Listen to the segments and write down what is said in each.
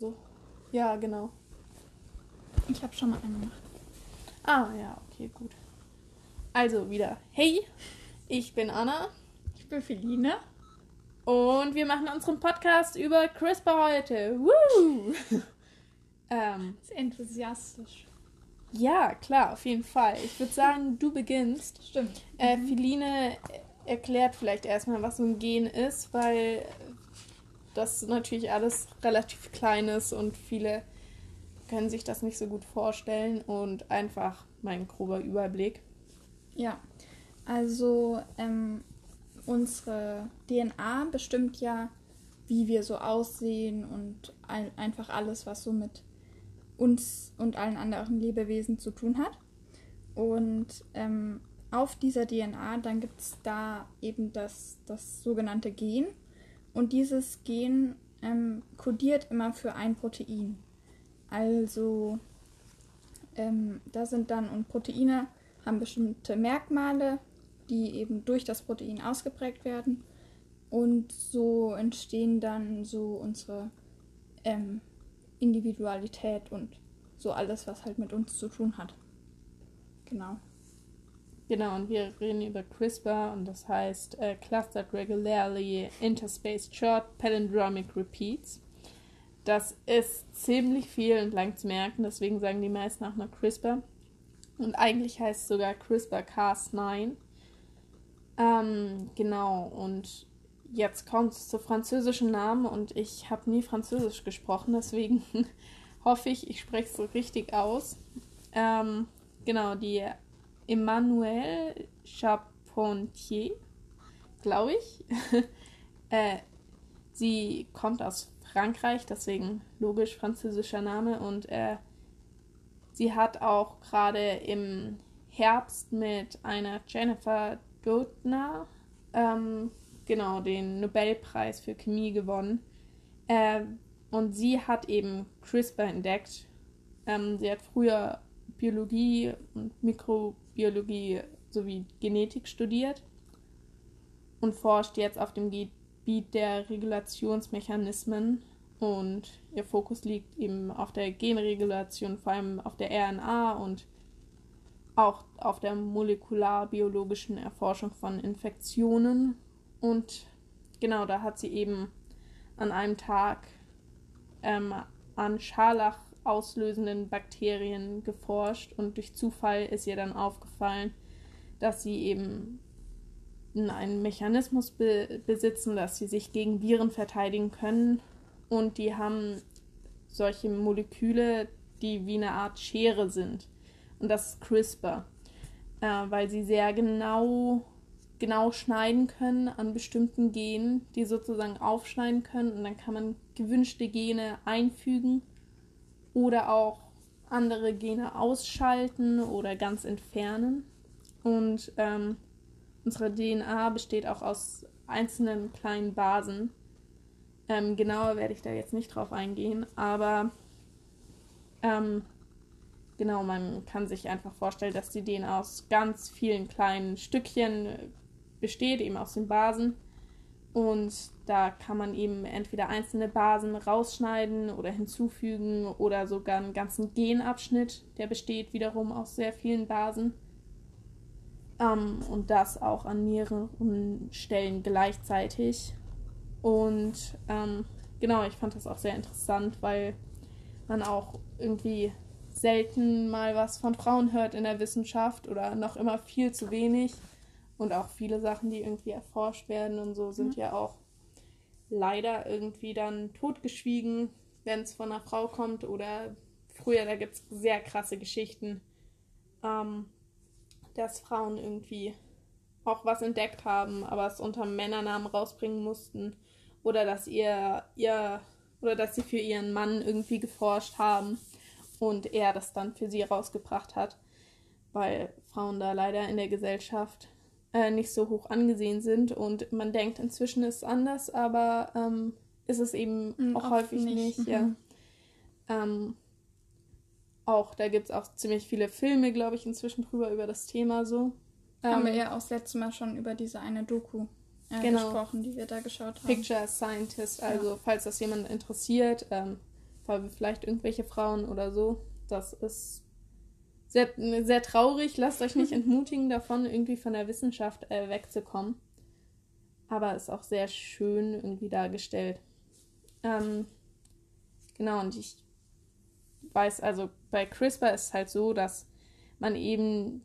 So. Ja, genau. Ich habe schon mal einen gemacht. Ah, ja, okay, gut. Also wieder. Hey, ich bin Anna. Ich bin Feline. Und wir machen unseren Podcast über CRISPR heute. Woo! ähm, Sehr enthusiastisch. Ja, klar, auf jeden Fall. Ich würde sagen, du beginnst. Stimmt. Äh, mhm. Feline erklärt vielleicht erstmal, was so ein Gen ist, weil das natürlich alles relativ klein ist und viele können sich das nicht so gut vorstellen und einfach mein grober Überblick. Ja, also ähm, unsere DNA bestimmt ja, wie wir so aussehen und ein, einfach alles, was so mit uns und allen anderen Lebewesen zu tun hat. Und ähm, auf dieser DNA, dann gibt es da eben das, das sogenannte Gen. Und dieses Gen ähm, kodiert immer für ein Protein. Also ähm, da sind dann, und Proteine haben bestimmte Merkmale, die eben durch das Protein ausgeprägt werden. Und so entstehen dann so unsere ähm, Individualität und so alles, was halt mit uns zu tun hat. Genau. Genau, und wir reden über CRISPR und das heißt uh, Clustered Regularly Interspaced Short Palindromic Repeats. Das ist ziemlich viel und lang zu merken, deswegen sagen die meisten auch noch CRISPR. Und eigentlich heißt es sogar CRISPR-Cas9. Ähm, genau, und jetzt kommt es zu französischen Namen und ich habe nie Französisch gesprochen, deswegen hoffe ich, ich spreche es so richtig aus. Ähm, genau, die Emmanuel Charpentier, glaube ich. äh, sie kommt aus Frankreich, deswegen logisch französischer Name. Und äh, sie hat auch gerade im Herbst mit einer Jennifer Doudna ähm, genau den Nobelpreis für Chemie gewonnen. Äh, und sie hat eben CRISPR entdeckt. Ähm, sie hat früher Biologie und Mikrobiologie sowie Genetik studiert und forscht jetzt auf dem Gebiet der Regulationsmechanismen und ihr Fokus liegt eben auf der Genregulation, vor allem auf der RNA und auch auf der molekularbiologischen Erforschung von Infektionen. Und genau, da hat sie eben an einem Tag ähm, an Scharlach auslösenden Bakterien geforscht und durch Zufall ist ihr dann aufgefallen, dass sie eben einen Mechanismus be besitzen, dass sie sich gegen Viren verteidigen können. Und die haben solche Moleküle, die wie eine Art Schere sind. Und das ist CRISPR, äh, weil sie sehr genau genau schneiden können an bestimmten Genen, die sozusagen aufschneiden können. Und dann kann man gewünschte Gene einfügen oder auch andere Gene ausschalten oder ganz entfernen. Und ähm, unsere DNA besteht auch aus einzelnen kleinen Basen. Ähm, genauer werde ich da jetzt nicht drauf eingehen, aber ähm, genau, man kann sich einfach vorstellen, dass die DNA aus ganz vielen kleinen Stückchen besteht, eben aus den Basen. Und da kann man eben entweder einzelne Basen rausschneiden oder hinzufügen oder sogar einen ganzen Genabschnitt, der besteht wiederum aus sehr vielen Basen. Ähm, und das auch an mehreren Stellen gleichzeitig. Und ähm, genau, ich fand das auch sehr interessant, weil man auch irgendwie selten mal was von Frauen hört in der Wissenschaft oder noch immer viel zu wenig. Und auch viele Sachen, die irgendwie erforscht werden und so, sind mhm. ja auch leider irgendwie dann totgeschwiegen, wenn es von einer Frau kommt. Oder früher, da gibt es sehr krasse Geschichten, ähm, dass Frauen irgendwie auch was entdeckt haben, aber es unter Männernamen rausbringen mussten. Oder dass ihr, ihr oder dass sie für ihren Mann irgendwie geforscht haben und er das dann für sie rausgebracht hat, weil Frauen da leider in der Gesellschaft äh, nicht so hoch angesehen sind und man denkt, inzwischen ist es anders, aber ähm, ist es eben mhm, auch häufig nicht. nicht mhm. ja. ähm, auch da gibt es auch ziemlich viele Filme, glaube ich, inzwischen drüber über das Thema so. Haben wir ähm, ja auch das letzte Mal schon über diese eine Doku äh, genau. gesprochen, die wir da geschaut haben. Picture Scientist, also ja. falls das jemand interessiert, ähm, vielleicht irgendwelche Frauen oder so. Das ist sehr, sehr traurig. Lasst euch nicht entmutigen davon, irgendwie von der Wissenschaft äh, wegzukommen. Aber ist auch sehr schön irgendwie dargestellt. Ähm, genau, und ich weiß, also bei CRISPR ist es halt so, dass man eben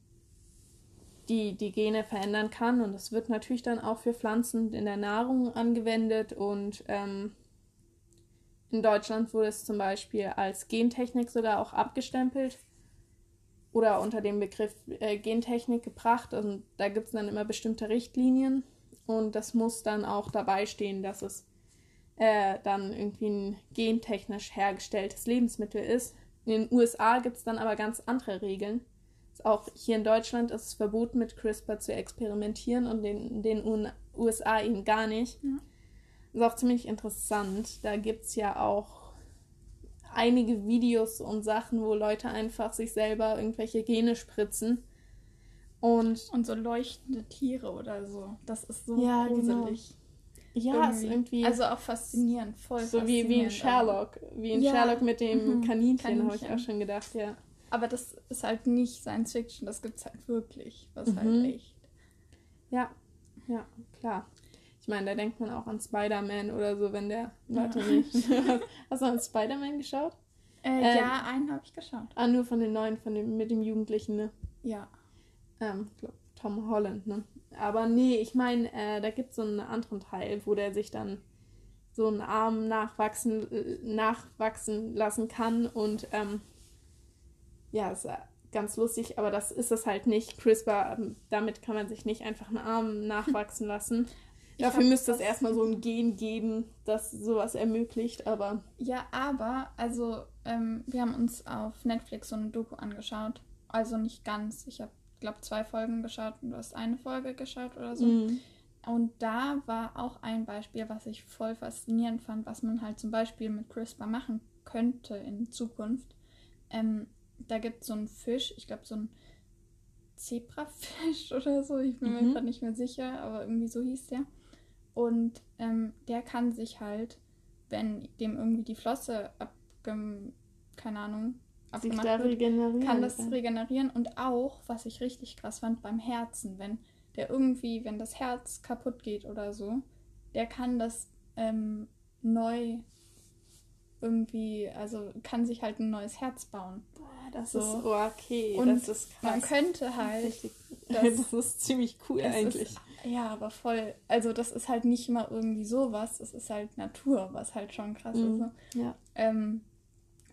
die, die Gene verändern kann. Und das wird natürlich dann auch für Pflanzen in der Nahrung angewendet. Und ähm, in Deutschland wurde es zum Beispiel als Gentechnik sogar auch abgestempelt oder unter dem Begriff äh, Gentechnik gebracht. Und da gibt es dann immer bestimmte Richtlinien. Und das muss dann auch dabei stehen, dass es äh, dann irgendwie ein gentechnisch hergestelltes Lebensmittel ist. In den USA gibt es dann aber ganz andere Regeln auch hier in Deutschland ist es verboten, mit CRISPR zu experimentieren und in den USA eben gar nicht. Ja. Das ist auch ziemlich interessant. Da gibt es ja auch einige Videos und Sachen, wo Leute einfach sich selber irgendwelche Gene spritzen. Und, und so leuchtende Tiere oder so. Das ist so ja, gruselig. Genau. Ja, irgendwie. ist irgendwie. Also auch faszinierend, voll. So faszinierend wie, wie in Sherlock. Wie in ja. Sherlock mit dem mhm. Kaninchen, Kaninchen. habe ich auch schon gedacht, ja. Aber das ist halt nicht Science Fiction, das gibt es halt wirklich. Was mhm. halt echt. Ja, ja, klar. Ich meine, da denkt man auch an Spider-Man oder so, wenn der. Warte ja. nicht. Hast du an Spider-Man geschaut? Äh, ähm, ja, einen habe ich geschaut. Ah, nur von den neuen, von dem, mit dem Jugendlichen, ne? Ja. Ähm, glaub, Tom Holland, ne? Aber nee, ich meine, äh, da gibt es so einen anderen Teil, wo der sich dann so einen Arm nachwachsen, äh, nachwachsen lassen kann und ähm, ja, ist ganz lustig, aber das ist es halt nicht. CRISPR, ähm, damit kann man sich nicht einfach einen Arm nachwachsen lassen. Dafür müsste es erstmal so ein Gen geben, das sowas ermöglicht, aber. Ja, aber, also, ähm, wir haben uns auf Netflix so eine Doku angeschaut. Also nicht ganz. Ich habe, glaube zwei Folgen geschaut und du hast eine Folge geschaut oder so. Mhm. Und da war auch ein Beispiel, was ich voll faszinierend fand, was man halt zum Beispiel mit CRISPR machen könnte in Zukunft. Ähm, da gibt es so einen Fisch, ich glaube so ein Zebrafisch oder so, ich bin mhm. mir gerade nicht mehr sicher, aber irgendwie so hieß der. Und ähm, der kann sich halt, wenn dem irgendwie die Flosse abgem, keine Ahnung, abgemacht da wird, kann das regenerieren. Und auch, was ich richtig krass fand, beim Herzen, wenn der irgendwie, wenn das Herz kaputt geht oder so, der kann das ähm, neu irgendwie, also kann sich halt ein neues Herz bauen. Boah, das so. ist oh, okay, und das ist krass. Man könnte halt. Das, das ist ziemlich cool eigentlich. Ist, ja, aber voll. Also das ist halt nicht mal irgendwie sowas, das ist halt Natur, was halt schon krass mhm. ist. So. Ja. Ähm,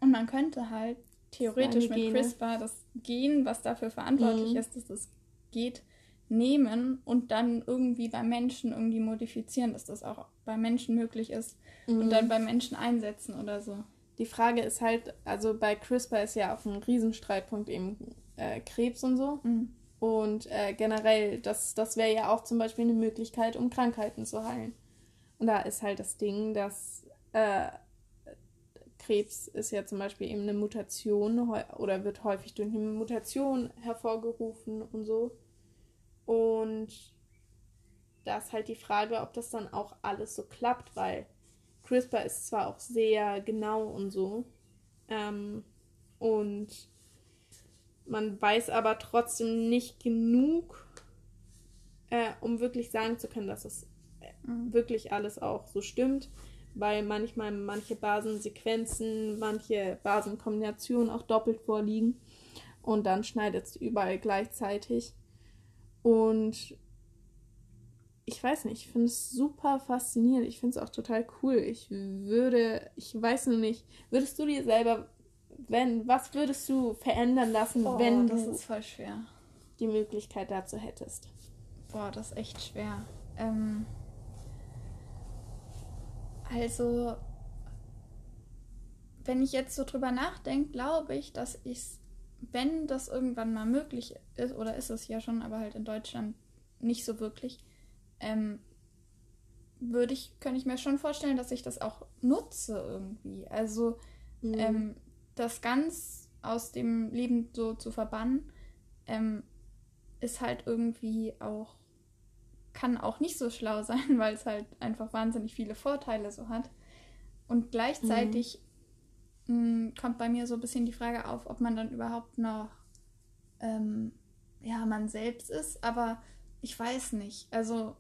und man könnte halt theoretisch mit Gene. CRISPR das Gen, was dafür verantwortlich mhm. ist, dass das geht, nehmen und dann irgendwie bei Menschen irgendwie modifizieren, dass das auch bei Menschen möglich ist mhm. und dann bei Menschen einsetzen oder so. Die Frage ist halt, also bei CRISPR ist ja auch ein Riesenstreitpunkt eben äh, Krebs und so. Mhm. Und äh, generell, das, das wäre ja auch zum Beispiel eine Möglichkeit, um Krankheiten zu heilen. Und da ist halt das Ding, dass äh, Krebs ist ja zum Beispiel eben eine Mutation oder wird häufig durch eine Mutation hervorgerufen und so. Und da ist halt die Frage, ob das dann auch alles so klappt, weil CRISPR ist zwar auch sehr genau und so. Ähm, und man weiß aber trotzdem nicht genug, äh, um wirklich sagen zu können, dass es mhm. wirklich alles auch so stimmt. Weil manchmal manche Basensequenzen, manche Basenkombinationen auch doppelt vorliegen. Und dann schneidet es überall gleichzeitig. Und ich weiß nicht, ich finde es super faszinierend. Ich finde es auch total cool. Ich würde, ich weiß nur nicht, würdest du dir selber, wenn, was würdest du verändern lassen, oh, wenn das du ist voll schwer. die Möglichkeit dazu hättest? Boah, das ist echt schwer. Ähm, also, wenn ich jetzt so drüber nachdenke, glaube ich, dass ich, wenn das irgendwann mal möglich ist, oder ist es ja schon, aber halt in Deutschland nicht so wirklich, ähm, würde ich, könnte ich mir schon vorstellen, dass ich das auch nutze irgendwie. Also mhm. ähm, das ganz aus dem Leben so zu verbannen, ähm, ist halt irgendwie auch, kann auch nicht so schlau sein, weil es halt einfach wahnsinnig viele Vorteile so hat. Und gleichzeitig mh, kommt bei mir so ein bisschen die Frage auf, ob man dann überhaupt noch ähm, ja, man selbst ist, aber ich weiß nicht. Also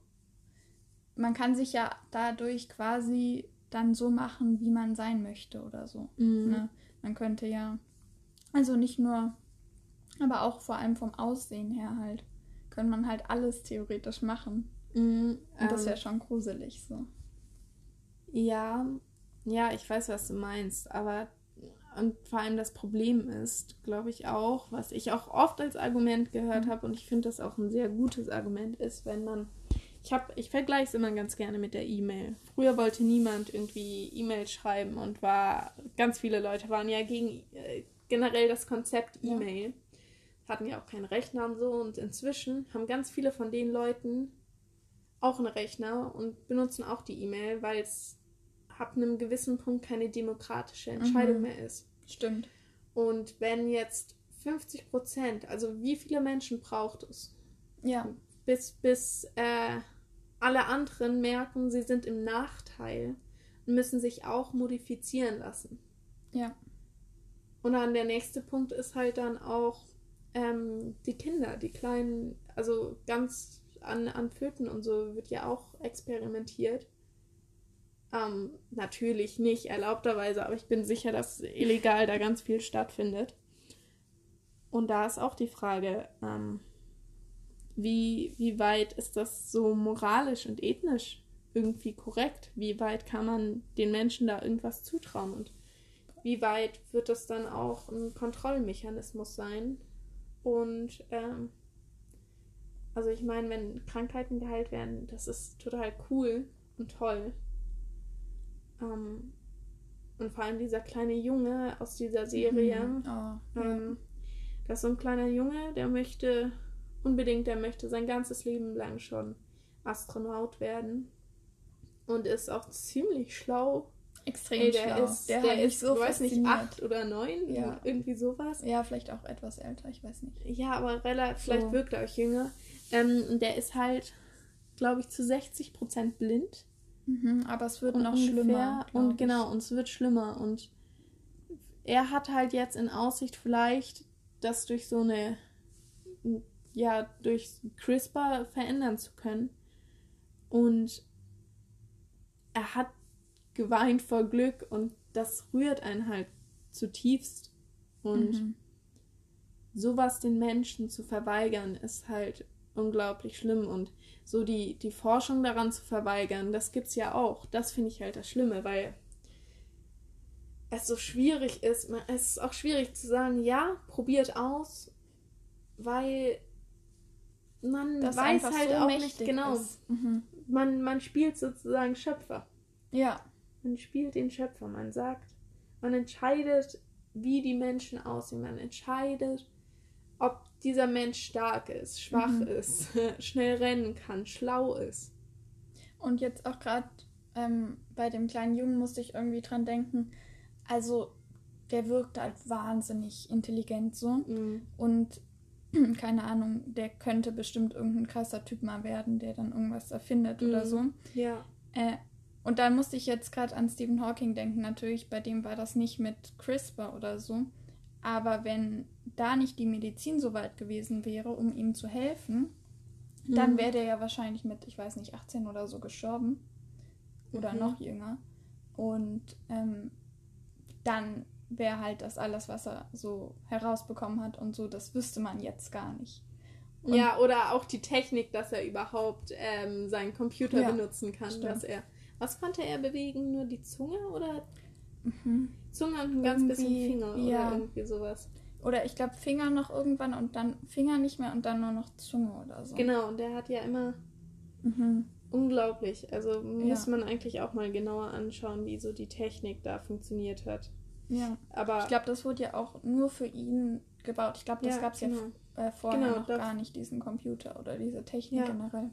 man kann sich ja dadurch quasi dann so machen, wie man sein möchte oder so. Mhm. Ne? Man könnte ja, also nicht nur, aber auch vor allem vom Aussehen her halt, könnte man halt alles theoretisch machen. Mhm, Und das ähm, wäre schon gruselig so. Ja, ja, ich weiß, was du meinst, aber und vor allem das Problem ist, glaube ich auch, was ich auch oft als Argument gehört Mhm. habe und ich finde das auch ein sehr gutes Argument ist, wenn man ich habe ich vergleiche es immer ganz gerne mit der E-Mail. Früher wollte niemand irgendwie E-Mail schreiben und war ganz viele Leute waren ja gegen äh, generell das Konzept Ja. E-Mail. Hatten ja auch keinen Rechner und so und inzwischen haben ganz viele von den Leuten auch einen Rechner und benutzen auch die E-Mail, weil es ab einem gewissen Punkt keine demokratische Entscheidung Mhm. mehr ist. Stimmt. Und wenn jetzt 50 Prozent, also wie viele Menschen braucht es, Ja. Bis, bis äh, alle anderen merken, sie sind im Nachteil und müssen sich auch modifizieren lassen. Ja. Und dann der nächste Punkt ist halt dann auch ähm, die Kinder, die kleinen, also ganz an, an Föten und so wird ja auch experimentiert. Ähm, natürlich nicht erlaubterweise, aber ich bin sicher, dass illegal da ganz viel stattfindet. Und da ist auch die Frage, ähm, wie, wie weit ist das so moralisch und ethnisch irgendwie korrekt? Wie weit kann man den Menschen da irgendwas zutrauen? Und wie weit wird das dann auch ein Kontrollmechanismus sein? Und ähm, also ich meine, wenn Krankheiten geheilt werden, das ist total cool und toll. Ähm, und vor allem dieser kleine Junge aus dieser Serie, Mhm. Oh, ja. ähm, das ist so ein kleiner Junge, der möchte unbedingt, der möchte sein ganzes Leben lang schon Astronaut werden und ist auch ziemlich schlau. Extrem Ey, der schlau. ist, der, der ist, so ich weiß nicht, acht oder neun, Ja. irgendwie sowas. Ja, vielleicht auch etwas älter, ich weiß nicht. Ja, aber relativ, vielleicht So. wirkt er euch jünger. Ähm, der ist halt, glaube ich, zu 60% blind. Mhm, aber es wird und noch ungefähr- schlimmer. Und genau, und es wird schlimmer. Und er hat halt jetzt in Aussicht vielleicht, das durch so eine, ja, durch CRISPR verändern zu können. Und er hat geweint vor Glück und das rührt einen halt zutiefst. Und Mhm. sowas den Menschen zu verweigern, ist halt unglaublich schlimm. Und so die, die Forschung daran zu verweigern, das gibt's ja auch. Das finde ich halt das Schlimme, weil es so schwierig ist. Es ist auch schwierig zu sagen, ja, probiert aus, weil man Das weiß halt so auch nicht genau. Mhm. Man, man spielt sozusagen Schöpfer. Ja, Man spielt den Schöpfer. Man sagt, man entscheidet, wie die Menschen aussehen. Man entscheidet, ob dieser Mensch stark ist, schwach Mhm. ist, schnell rennen kann, schlau ist. und jetzt auch gerade ähm, bei dem kleinen Jungen musste ich irgendwie dran denken. Also, der wirkt halt wahnsinnig intelligent so. Mhm. Und keine Ahnung, der könnte bestimmt irgendein krasser Typ mal werden, der dann irgendwas erfindet oder Mhm. so. Ja. Äh, und dann musste ich jetzt gerade an Stephen Hawking denken. Natürlich, bei dem war das nicht mit CRISPR oder so. Aber wenn da nicht die Medizin so weit gewesen wäre, um ihm zu helfen, dann Mhm. wäre der ja wahrscheinlich mit, ich weiß nicht, 18 oder so gestorben. Oder Mhm. noch jünger. Und ähm, dann wäre halt das alles, was er so herausbekommen hat und so, das wüsste man jetzt gar nicht. Und- ja, oder auch die Technik, dass er überhaupt ähm, seinen Computer Ja, benutzen kann. stimmt. Dass er, was konnte er bewegen? Nur die Zunge oder Mhm. Zunge und ein ganz bisschen Irgendwie, Finger ja. oder irgendwie sowas. Oder ich glaube Finger noch irgendwann und dann Finger nicht mehr und dann nur noch Zunge oder so. Genau, und der hat ja immer Mhm. unglaublich. Also muss Ja. man eigentlich auch mal genauer anschauen, wie so die Technik da funktioniert hat. Ja. Aber Ich glaube, das wurde ja auch nur für ihn gebaut. Ich glaube, das Ja, gab es genau. ja äh, vorher Genau, noch gar nicht, diesen Computer oder diese Technik Ja. generell.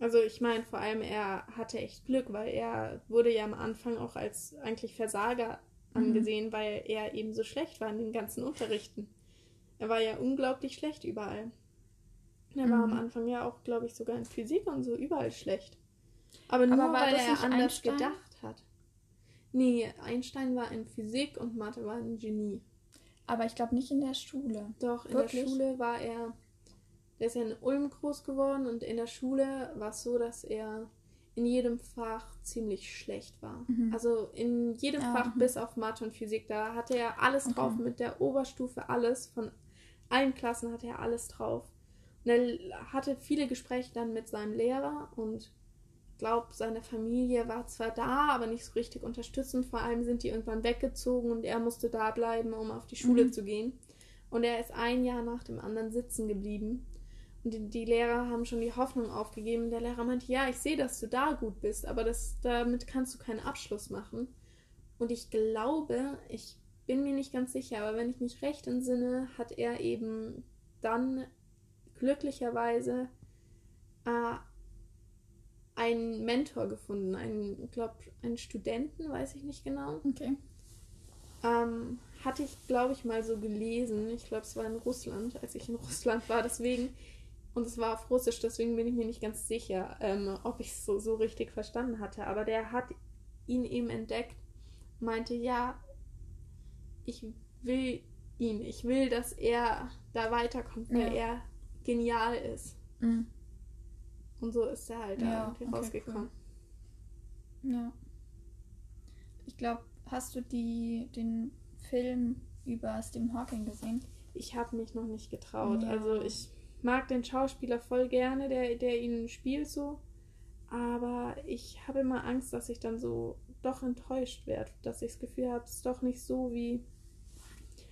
Also ich meine, vor allem er hatte echt Glück, weil er wurde ja am Anfang auch als eigentlich Versager Mhm. angesehen, weil er eben so schlecht war in den ganzen Unterrichten. Er war ja unglaublich schlecht überall. Er war am Mhm. Anfang ja auch, glaube ich, sogar in Physik und so überall schlecht. Aber nur war weil das er nicht anders Einstein? gedacht. Nee, Einstein war in Physik und Mathe war ein Genie. Aber ich glaube nicht in der Schule. Doch, in Wirklich? der Schule war er. Der ist ja in Ulm groß geworden und in der Schule war es so, dass er in jedem Fach ziemlich schlecht war. Mhm. Also in jedem Ah, Fach mhm. bis auf Mathe und Physik, da hatte er alles Okay. drauf, mit der Oberstufe alles, von allen Klassen hatte er alles drauf. Und er hatte viele Gespräche dann mit seinem Lehrer und glaube, seine Familie war zwar da, aber nicht so richtig unterstützend. Vor allem sind die irgendwann weggezogen und er musste da bleiben, um auf die Schule Mhm. zu gehen. Und er ist ein Jahr nach dem anderen sitzen geblieben. Und die, die Lehrer haben schon die Hoffnung aufgegeben. Der Lehrer meinte, ja, ich sehe, dass du da gut bist, aber das, damit kannst du keinen Abschluss machen. Und ich glaube, ich bin mir nicht ganz sicher, aber wenn ich mich recht entsinne, hat er eben dann glücklicherweise äh, einen Mentor gefunden, einen, ich glaube, einen Studenten, weiß ich nicht genau. Okay. Ähm, hatte ich, glaube ich, mal so gelesen. Ich glaube, es war in Russland, als ich in Russland war. Deswegen, und es war auf Russisch, deswegen bin ich mir nicht ganz sicher, ähm, ob ich es so, so richtig verstanden hatte. Aber der hat ihn eben entdeckt, meinte, ja, ich will ihn, ich will, dass er da weiterkommt, weil Ja. er genial ist. Mhm. Und so ist er halt da Ja, irgendwie okay, rausgekommen. Ja. Ich glaube, hast du die, den Film über Stephen Hawking gesehen? Ich habe mich noch nicht getraut. Ja. Also ich mag den Schauspieler voll gerne, der, der ihn spielt so. Aber ich habe immer Angst, dass ich dann so doch enttäuscht werde. Dass ich das Gefühl habe, es ist doch nicht so wie.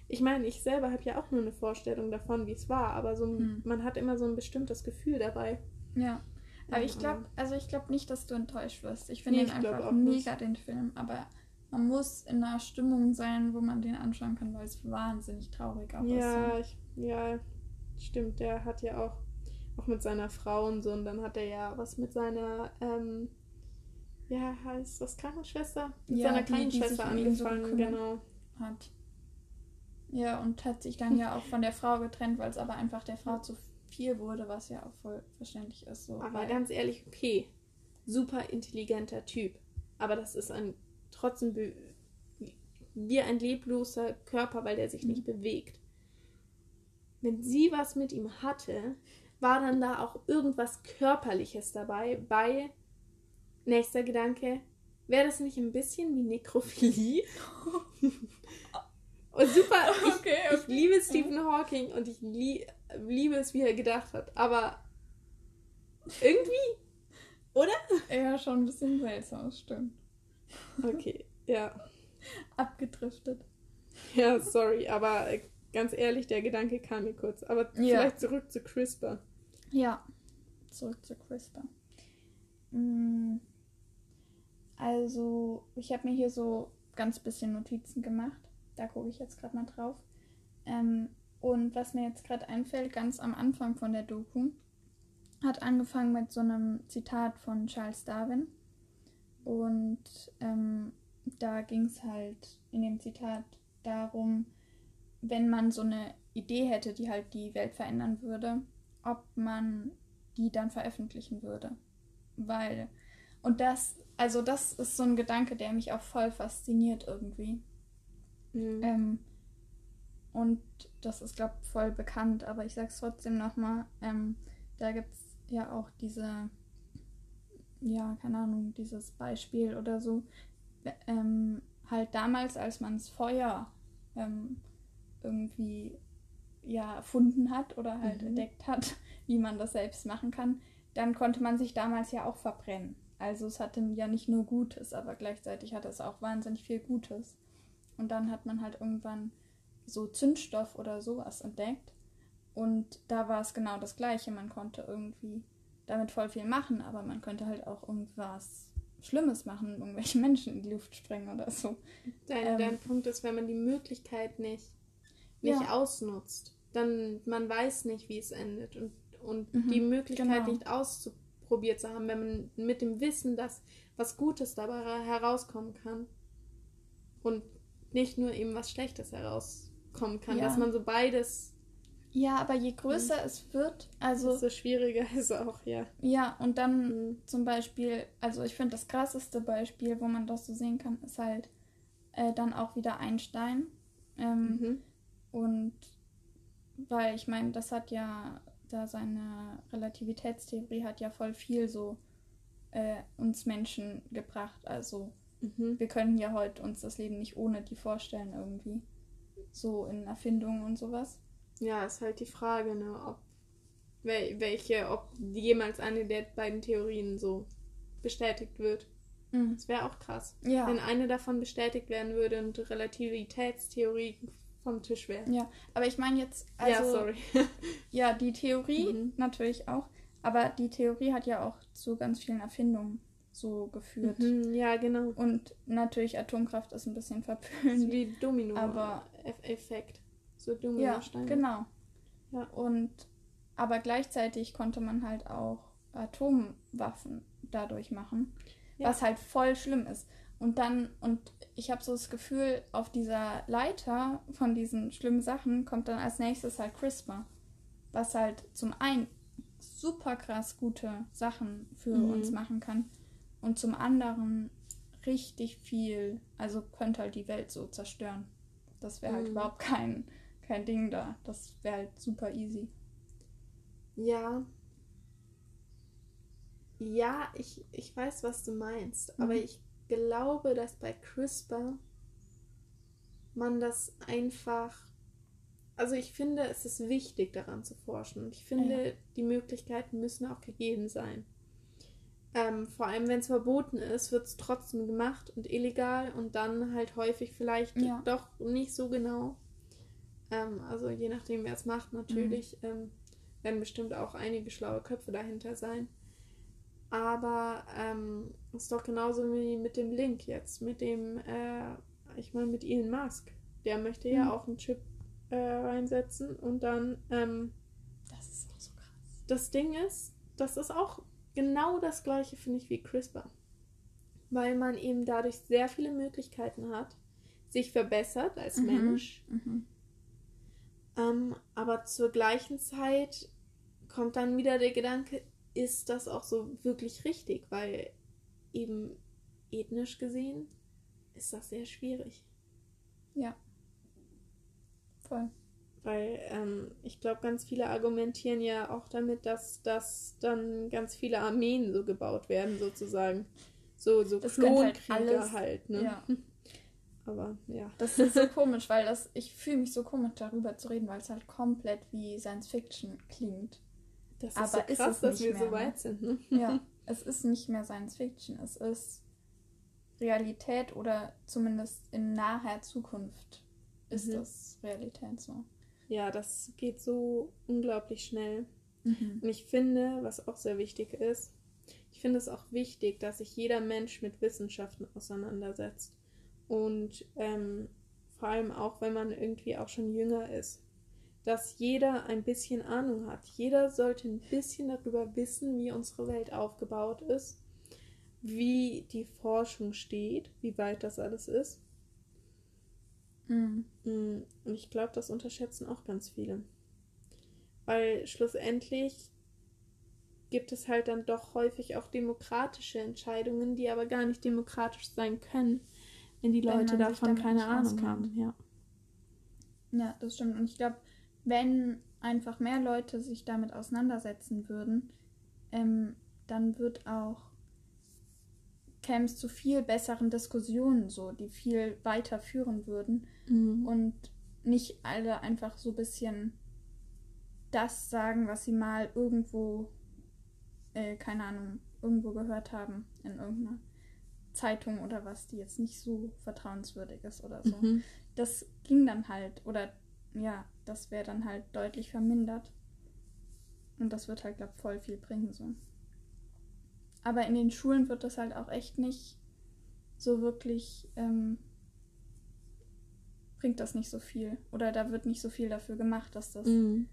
Ich meine, ich selber habe ja auch nur eine Vorstellung davon, wie es war, aber so Hm. man hat immer so ein bestimmtes Gefühl dabei. Ja. Aber ich glaube, also ich glaube nicht, dass du enttäuscht wirst. Ich finde Nee, ihn einfach auch nicht. mega den Film, aber man muss in einer Stimmung sein, wo man den anschauen kann, weil es wahnsinnig traurig auch Ja, ist. ich, ja, stimmt. Der hat ja auch, auch mit seiner Frau und so. Und dann hat er ja was mit seiner, ähm, ja, heißt das Krankenschwester? Mit Ja, seiner Krankenschwester so angefangen, kümmert. genau. So hat. Ja, und hat sich dann ja auch von der Frau getrennt, weil es aber einfach der Frau zu viel wurde, was ja auch voll verständlich ist. So, Aber ganz ehrlich, okay, super intelligenter Typ. Aber das ist ein trotzdem wie ein lebloser Körper, weil der sich Mhm. nicht bewegt. Wenn sie was mit ihm hatte, war dann da auch irgendwas Körperliches dabei. Bei nächster Gedanke, wäre das nicht ein bisschen wie Nekrophilie? und super, ich, Okay, ich liebe Stephen Hawking und ich lie liebe es, wie er gedacht hat. Aber irgendwie, oder? Ja, schon ein bisschen seltsam, stimmt. Okay, ja. Abgedriftet. Ja, sorry, aber ganz ehrlich, der Gedanke kam mir kurz. Aber Ja. vielleicht zurück zu CRISPR. Ja, zurück zu CRISPR. Mm, Also, ich habe mir hier so ganz bisschen Notizen gemacht. Da gucke ich jetzt gerade mal drauf. Ähm, und was mir jetzt gerade einfällt, ganz am Anfang von der Doku, hat angefangen mit so einem Zitat von Charles Darwin. Und ähm, da ging es halt in dem Zitat darum, wenn man so eine Idee hätte, die halt die Welt verändern würde, ob man die dann veröffentlichen würde. Weil, und das, also das ist so ein Gedanke, der mich auch voll fasziniert irgendwie. Mhm. Ähm, und das ist, glaube ich, voll bekannt, aber ich sag's trotzdem nochmal. Ähm, da gibt's ja auch diese, ja, keine Ahnung, dieses Beispiel oder so. Ähm, halt damals, als man das Feuer ähm, irgendwie ja erfunden hat oder halt Mhm. entdeckt hat, wie man das selbst machen kann, dann konnte man sich damals ja auch verbrennen. Also es hatte ja nicht nur Gutes, aber gleichzeitig hatte es auch wahnsinnig viel Gutes. Und dann hat man halt irgendwann so Zündstoff oder sowas entdeckt. Und da war es genau das Gleiche. Man konnte irgendwie damit voll viel machen, aber man könnte halt auch irgendwas Schlimmes machen, irgendwelche Menschen in die Luft sprengen oder so. Dein, ähm, dein Punkt ist, wenn man die Möglichkeit nicht, nicht Ja. ausnutzt, dann man weiß nicht, wie es endet. Und, und Mhm, die Möglichkeit genau. nicht auszuprobiert zu haben, wenn man mit dem Wissen, dass was Gutes dabei herauskommen kann und nicht nur eben was Schlechtes herauskommen kann, Ja. dass man so beides, Ja, aber je größer es wird, also desto schwieriger ist auch, ja. ja, und dann Mhm. zum Beispiel, also ich finde das krasseste Beispiel, wo man das so sehen kann, ist halt, äh, dann auch wieder Einstein. Ähm, Mhm. Und weil ich meine, das hat ja, da seine Relativitätstheorie hat ja voll viel so äh, uns Menschen gebracht. Also Mhm. wir können ja heute uns das Leben nicht ohne die vorstellen irgendwie. So in Erfindungen und sowas. Ja, ist halt die Frage, ne, ob wel welche, ob jemals eine der beiden Theorien so bestätigt wird. Mhm. Das wäre auch krass. Ja. Wenn eine davon bestätigt werden würde und Relativitätstheorie vom Tisch wäre. Ja, aber ich meine jetzt, also ja, sorry. Ja, die Theorie Mhm. natürlich auch. Aber die Theorie hat ja auch zu ganz vielen Erfindungen so geführt. Mhm, ja, genau. Und natürlich Atomkraft ist ein bisschen verpönt. wie Aber- Domino-Effekt. So Ja, Dominosteine. genau. Ja. Und aber gleichzeitig konnte man halt auch Atomwaffen dadurch machen, Ja. was halt voll schlimm ist. Und dann, und ich habe so das Gefühl, auf dieser Leiter von diesen schlimmen Sachen kommt dann als nächstes halt CRISPR, was halt zum einen super krass gute Sachen für Mhm. uns machen kann und zum anderen richtig viel, also könnte halt die Welt so zerstören. Das wäre halt Mhm. überhaupt kein, kein Ding da. Das wäre halt super easy. Ja. Ja, ich, ich weiß, was du meinst, aber Mhm. ich glaube, dass bei CRISPR man das einfach. Also ich finde, es ist wichtig, daran zu forschen. Und ich finde, Ja. die Möglichkeiten müssen auch gegeben sein. Ähm, vor allem, wenn es verboten ist, wird es trotzdem gemacht und illegal und dann halt häufig vielleicht Ja. doch nicht so genau. Ähm, also je nachdem, wer es macht, natürlich. Mhm. Ähm, werden bestimmt auch einige schlaue Köpfe dahinter sein. Aber ähm, ist doch genauso wie mit dem Link jetzt, mit dem, äh, ich meine, mit Elon Musk. Der möchte ja Mhm. auch einen Chip äh, reinsetzen und dann ähm, Das ist auch so krass. das Ding ist, das ist auch genau das gleiche, finde ich, wie CRISPR. Weil man eben dadurch sehr viele Möglichkeiten hat, sich verbessert als Mhm. Mensch. Mhm. Ähm, aber zur gleichen Zeit kommt dann wieder der Gedanke, ist das auch so wirklich richtig? Weil eben ethnisch gesehen ist das sehr schwierig. Ja. Voll. Weil ähm, ich glaube, ganz viele argumentieren ja auch damit, dass, dass dann ganz viele Armeen so gebaut werden, sozusagen. So, so Das halt halt, ne? Ja. Aber ja. Das ist so komisch, weil das, ich fühle mich so komisch darüber zu reden, weil es halt komplett wie Science Fiction klingt. Das ist Aber so ist krass, es dass wir mehr, so ne? weit sind, ne? Ja, es ist nicht mehr Science Fiction, es ist Realität oder zumindest in naher Zukunft ist Mhm. das Realität so. Ja, das geht so unglaublich schnell. Mhm. Und ich finde, was auch sehr wichtig ist, ich finde es auch wichtig, dass sich jeder Mensch mit Wissenschaften auseinandersetzt. Und ähm, vor allem auch, wenn man irgendwie auch schon jünger ist. Dass jeder ein bisschen Ahnung hat. Jeder sollte ein bisschen darüber wissen, wie unsere Welt aufgebaut ist, wie die Forschung steht, wie weit das alles ist. Mhm. Mm, Und ich glaube, das unterschätzen auch ganz viele. Weil schlussendlich gibt es halt dann doch häufig auch demokratische Entscheidungen, die aber gar nicht demokratisch sein können, wenn die Wenn Leute davon keine Ahnung haben. Ja. Ja, das stimmt. Und ich glaube, wenn einfach mehr Leute sich damit auseinandersetzen würden, ähm, dann wird auch käme es zu viel besseren Diskussionen so, die viel weiter führen würden Mhm. und nicht alle einfach so ein bisschen das sagen, was sie mal irgendwo, äh, keine Ahnung, irgendwo gehört haben in irgendeiner Zeitung oder was, die jetzt nicht so vertrauenswürdig ist oder so Mhm. das ging dann halt, oder ja, das wäre dann halt deutlich vermindert. Und das wird halt, glaube ich, voll viel bringen so. Aber in den Schulen wird das halt auch echt nicht so wirklich, ähm, bringt das nicht so viel. Oder da wird nicht so viel dafür gemacht, dass das Mhm.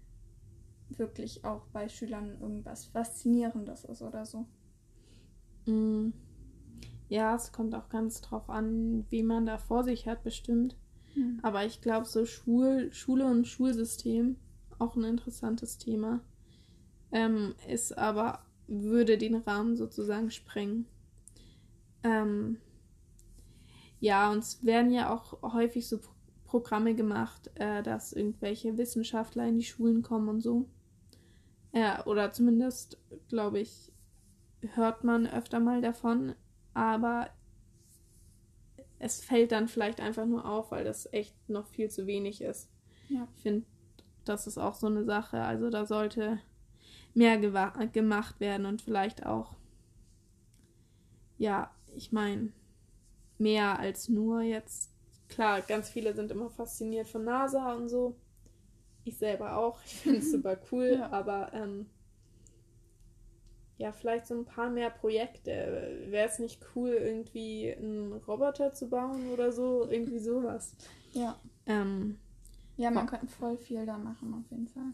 wirklich auch bei Schülern irgendwas Faszinierendes ist oder so. Mhm. Ja, es kommt auch ganz drauf an, wie man da vor sich hat, bestimmt. Hm. Aber ich glaube, so Schul Schule und Schulsystem, auch ein interessantes Thema, ähm, ist aber, würde den Rahmen sozusagen sprengen. Ähm, ja, und es werden ja auch häufig so Programme gemacht, äh, dass irgendwelche Wissenschaftler in die Schulen kommen und so. Ja, oder zumindest, glaube ich, hört man öfter mal davon, aber es fällt dann vielleicht einfach nur auf, weil das echt noch viel zu wenig ist. Ja. Ich finde, das ist auch so eine Sache. Also da sollte mehr gemacht werden und vielleicht auch, ja, ich meine, mehr als nur jetzt. Klar, ganz viele sind immer fasziniert von NASA und so. Ich selber auch. Ich finde es super cool, Ja. aber ähm, ja, vielleicht so ein paar mehr Projekte. Wäre es nicht cool, irgendwie einen Roboter zu bauen oder so? Irgendwie sowas. Ja. Ähm, Ja, man Ja. könnte voll viel da machen, auf jeden Fall.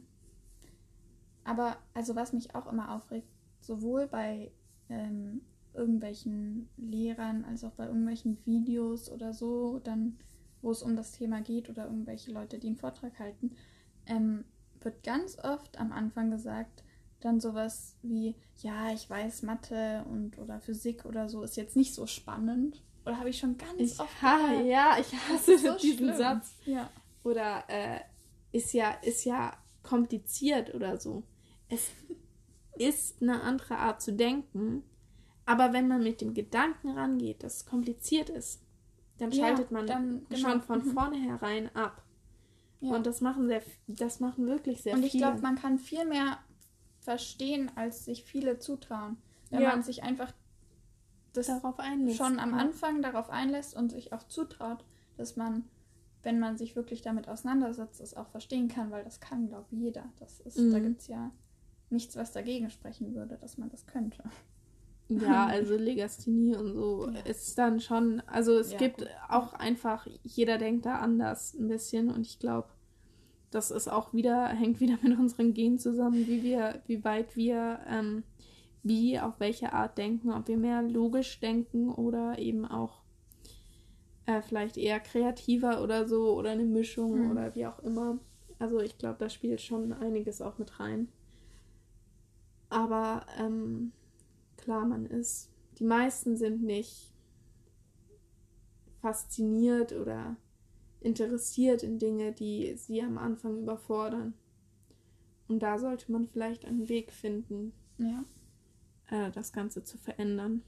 Aber, also was mich auch immer aufregt, sowohl bei ähm, irgendwelchen Lehrern als auch bei irgendwelchen Videos oder so, dann, wo es um das Thema geht oder irgendwelche Leute, die einen Vortrag halten, ähm, wird ganz oft am Anfang gesagt, dann sowas wie, ja, ich weiß, Mathe und oder Physik oder so ist jetzt nicht so spannend. Oder habe ich schon ganz ich oft ha, gehört. ja, ich hasse so diesen schlimm. Satz. Ja. Oder äh, ist ja, ist ja kompliziert oder so. Es ist eine andere Art zu denken, aber wenn man mit dem Gedanken rangeht, dass es kompliziert ist, dann Ja, schaltet man dann- genau. schon von Mhm. vornherein ab. Ja. Und das machen sehr, das machen wirklich sehr Und ich viele. glaube, man kann viel mehr verstehen, als sich viele zutrauen. Wenn Ja. man sich einfach das darauf einlässt. schon am Ja. Anfang darauf einlässt und sich auch zutraut, dass man, wenn man sich wirklich damit auseinandersetzt, es auch verstehen kann, weil das kann, glaube ich, jeder. Das ist, da Mhm. gibt es ja nichts, was dagegen sprechen würde, dass man das könnte. Ja, also Legasthenie und so Ja. ist dann schon, also es Ja, gibt gut. auch einfach, jeder denkt da anders ein bisschen und ich glaube, das ist auch wieder, hängt wieder mit unseren Genen zusammen, wie wir, wie weit wir, ähm, wie, auf welche Art denken, ob wir mehr logisch denken oder eben auch äh, vielleicht eher kreativer oder so oder eine Mischung Mhm. oder wie auch immer. Also ich glaube, da spielt schon einiges auch mit rein. Aber ähm, klar, man ist. Die meisten sind nicht fasziniert oder interessiert in Dinge, die sie am Anfang überfordern. Und da sollte man vielleicht einen Weg finden, Ja. äh, das Ganze zu verändern.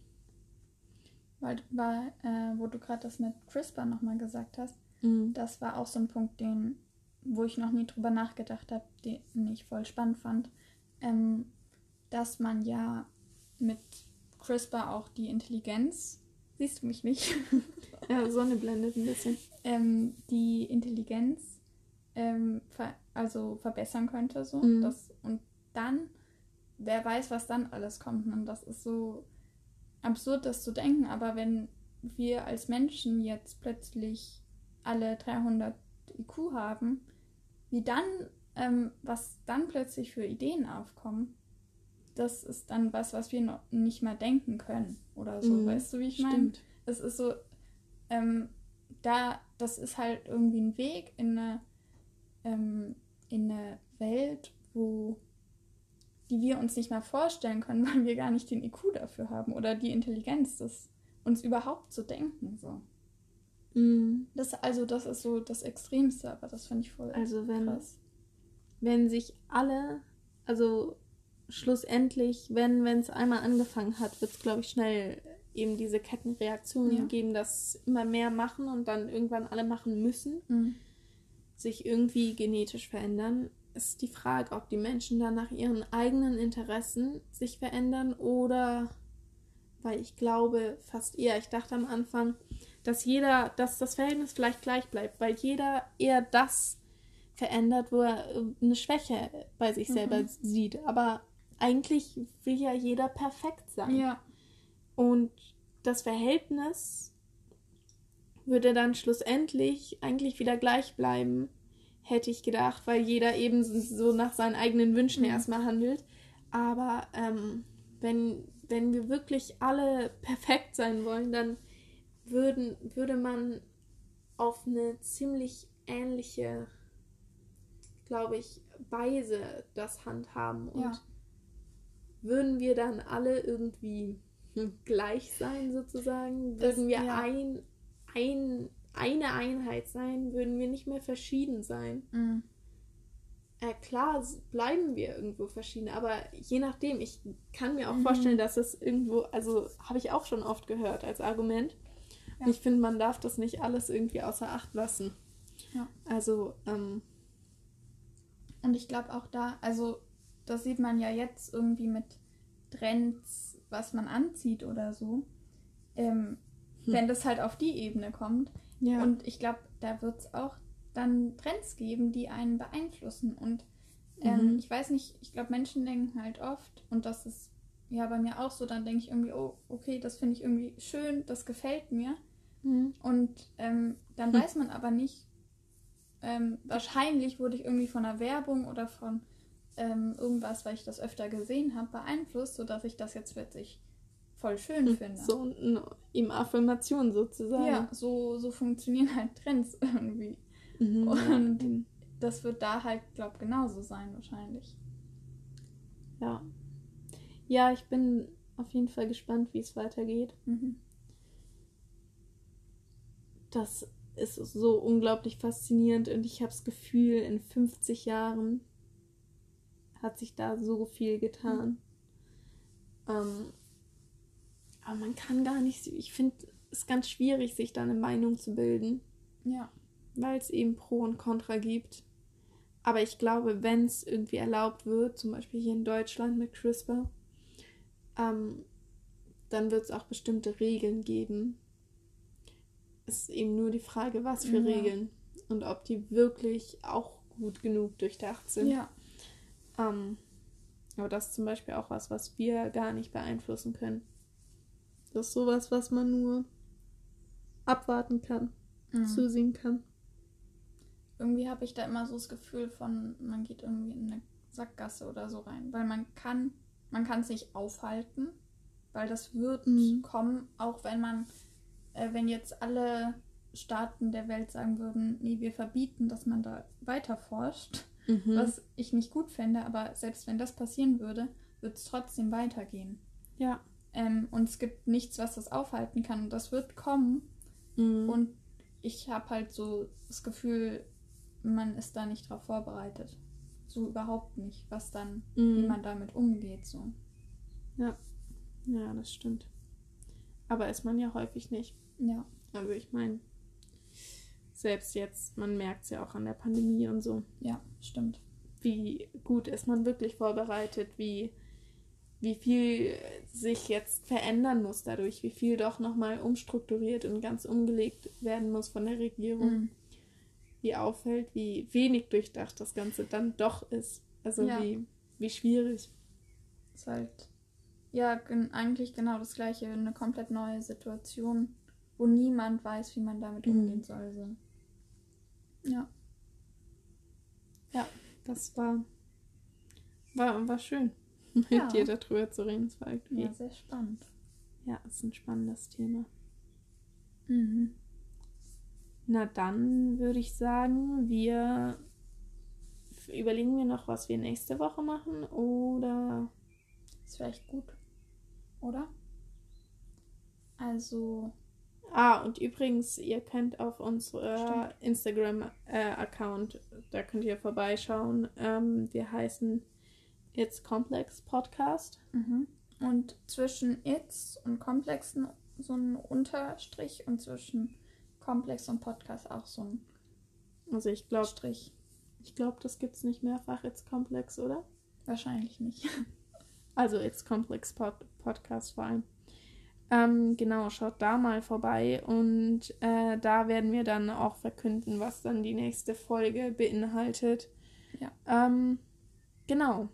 Weil, weil äh, wo du gerade das mit CRISPR nochmal gesagt hast, Mhm. das war auch so ein Punkt, den, wo ich noch nie drüber nachgedacht habe, den ich voll spannend fand, ähm, dass man ja mit CRISPR auch die Intelligenz, siehst du mich nicht, Ja, Sonne blendet ein bisschen. ähm, die Intelligenz ähm, ver also verbessern könnte. So. Mhm. Das, und dann, wer weiß, was dann alles kommt. Und das ist so absurd, das zu denken. Aber wenn wir als Menschen jetzt plötzlich alle 300 IQ haben, wie dann, ähm, was dann plötzlich für Ideen aufkommen, das ist dann was, was wir noch nicht mal denken können oder so. Mhm. Weißt du, wie ich meine? Es ist so, ähm, da, das ist halt irgendwie ein Weg in eine, ähm, in eine Welt, wo die wir uns nicht mal vorstellen können, weil wir gar nicht den IQ dafür haben oder die Intelligenz, das uns überhaupt zu denken. So. Mhm. Das, also, das ist so das Extremste, aber das finde ich voll Also wenn, krass. wenn sich alle, also schlussendlich, wenn es einmal angefangen hat, wird es, glaube ich, schnell eben diese Kettenreaktionen Ja. geben, dass immer mehr machen und dann irgendwann alle machen müssen, Mhm. sich irgendwie genetisch verändern. Ist die Frage, ob die Menschen dann nach ihren eigenen Interessen sich verändern oder weil ich glaube fast eher, ich dachte am Anfang, dass jeder, dass das Verhältnis vielleicht gleich bleibt, weil jeder eher das verändert, wo er äh, eine Schwäche bei sich Mhm. selber sieht. Aber eigentlich will ja jeder perfekt sein. Ja, Und das Verhältnis würde dann schlussendlich eigentlich wieder gleich bleiben, hätte ich gedacht, weil jeder eben so nach seinen eigenen Wünschen Mhm. erstmal handelt. Aber ähm, wenn, wenn wir wirklich alle perfekt sein wollen, dann würden, würde man auf eine ziemlich ähnliche, glaube ich, Weise das handhaben. Und Ja. Würden wir dann alle irgendwie hm, gleich sein, sozusagen? Das- Würden wir ja. ein, ein, eine Einheit sein, würden wir nicht mehr verschieden sein. Mhm. Äh, klar bleiben wir irgendwo verschieden, aber je nachdem, ich kann mir auch Mhm. vorstellen, dass es irgendwo, also habe ich auch schon oft gehört als Argument. Ja. Und ich finde, man darf das nicht alles irgendwie außer Acht lassen. Ja. Also, ähm, Und ich glaube auch da, also das sieht man ja jetzt irgendwie mit Trends, was man anzieht oder so. Ähm, Hm. Wenn das halt auf die Ebene kommt. ja. Und ich glaube, da wird es auch dann Trends geben, die einen beeinflussen. Und ähm, Mhm. ich weiß nicht, ich glaube, Menschen denken halt oft, und das ist ja bei mir auch so, dann denke ich irgendwie, oh, okay, das finde ich irgendwie schön, das gefällt mir. Mhm. Und ähm, dann Hm. weiß man aber nicht, ähm, wahrscheinlich wurde ich irgendwie von einer Werbung oder von ähm, irgendwas, weil ich das öfter gesehen habe, beeinflusst, sodass ich das jetzt plötzlich voll schön finde. So ihm Affirmation sozusagen. Ja, so, so funktionieren halt Trends irgendwie. Mhm, Und-. Das wird da halt, glaub genauso sein wahrscheinlich. ja. Ja, ich bin auf jeden Fall gespannt, wie es weitergeht. Mhm. Das ist so unglaublich faszinierend und ich habe das Gefühl, in 50 Jahren hat sich da so viel getan. Ähm, aber man kann gar nicht, ich finde es ganz schwierig, sich da eine Meinung zu bilden, Ja. weil es eben Pro und Contra gibt. Aber ich glaube, wenn es irgendwie erlaubt wird, zum Beispiel hier in Deutschland mit CRISPR, ähm, dann wird es auch bestimmte Regeln geben. Es ist eben nur die Frage, was für Ja. Regeln und ob die wirklich auch gut genug durchdacht sind. Ja. Ähm, aber das ist zum Beispiel auch was, was wir gar nicht beeinflussen können. Das ist sowas, was man nur abwarten kann, Mhm. zusehen kann. Irgendwie habe ich da immer so das Gefühl von, man geht irgendwie in eine Sackgasse oder so rein. Weil man kann, man kann es nicht aufhalten, weil das wird Mhm. kommen, auch wenn man, äh, wenn jetzt alle Staaten der Welt sagen würden, nee, wir verbieten, dass man da weiter forscht, Mhm. was ich nicht gut fände, aber selbst wenn das passieren würde, wird es trotzdem weitergehen. Ja. Ähm, und es gibt nichts, was das aufhalten kann. Und das wird kommen. Mhm. Und ich habe halt so das Gefühl, man ist da nicht drauf vorbereitet. So überhaupt nicht, was dann, Mhm. wie man damit umgeht. So. Ja, das stimmt. Aber ist man ja häufig nicht. Ja. Also ich meine, selbst jetzt, man merkt es ja auch an der Pandemie und so, Ja, stimmt. wie gut ist man wirklich vorbereitet, wie, wie viel sich jetzt verändern muss dadurch, wie viel doch nochmal umstrukturiert und ganz umgelegt werden muss von der Regierung. Mhm. Wie auffällt, wie wenig durchdacht das Ganze dann doch ist. Also Ja. wie, wie schwierig. Ist halt, ja, gen eigentlich genau das Gleiche. Eine komplett neue Situation, wo niemand weiß, wie man damit Mhm. umgehen soll. So. Ja. Das war, war, war schön, mit Ja. dir darüber zu reden. Es war irgendwie, ja, sehr spannend. ja, ist ein spannendes Thema. Mhm. Na dann würde ich sagen, wir überlegen wir noch, was wir nächste Woche machen oder Ist vielleicht gut, oder? Also, ah und übrigens ihr könnt auf unserer Instagram äh, da könnt ihr vorbeischauen. Ähm, wir heißen It's Complex Podcast. Mhm. Und zwischen It's und Komplexen so ein Unterstrich und zwischen Komplex und Podcast auch so ein Also ich glaube, Strich. ich glaube, das gibt's nicht mehrfach It's Complex, oder? Wahrscheinlich nicht. Also It's Complex Pod Podcast vor allem. Ähm, genau, schaut da mal vorbei und äh, da werden wir dann auch verkünden, was dann die nächste Folge beinhaltet. Ja. Ähm, genau.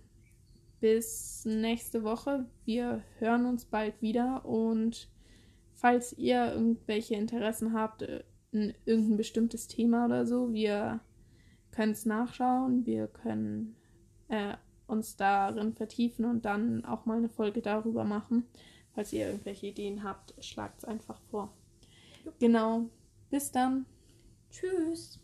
Bis nächste Woche. Wir hören uns bald wieder und falls ihr irgendwelche Interessen habt äh, in irgendein bestimmtes Thema oder so, wir können es nachschauen. Wir können äh, uns darin vertiefen und dann auch mal eine Folge darüber machen. Falls ihr irgendwelche Ideen habt, schlagt es einfach vor. Genau. Bis dann. Tschüss.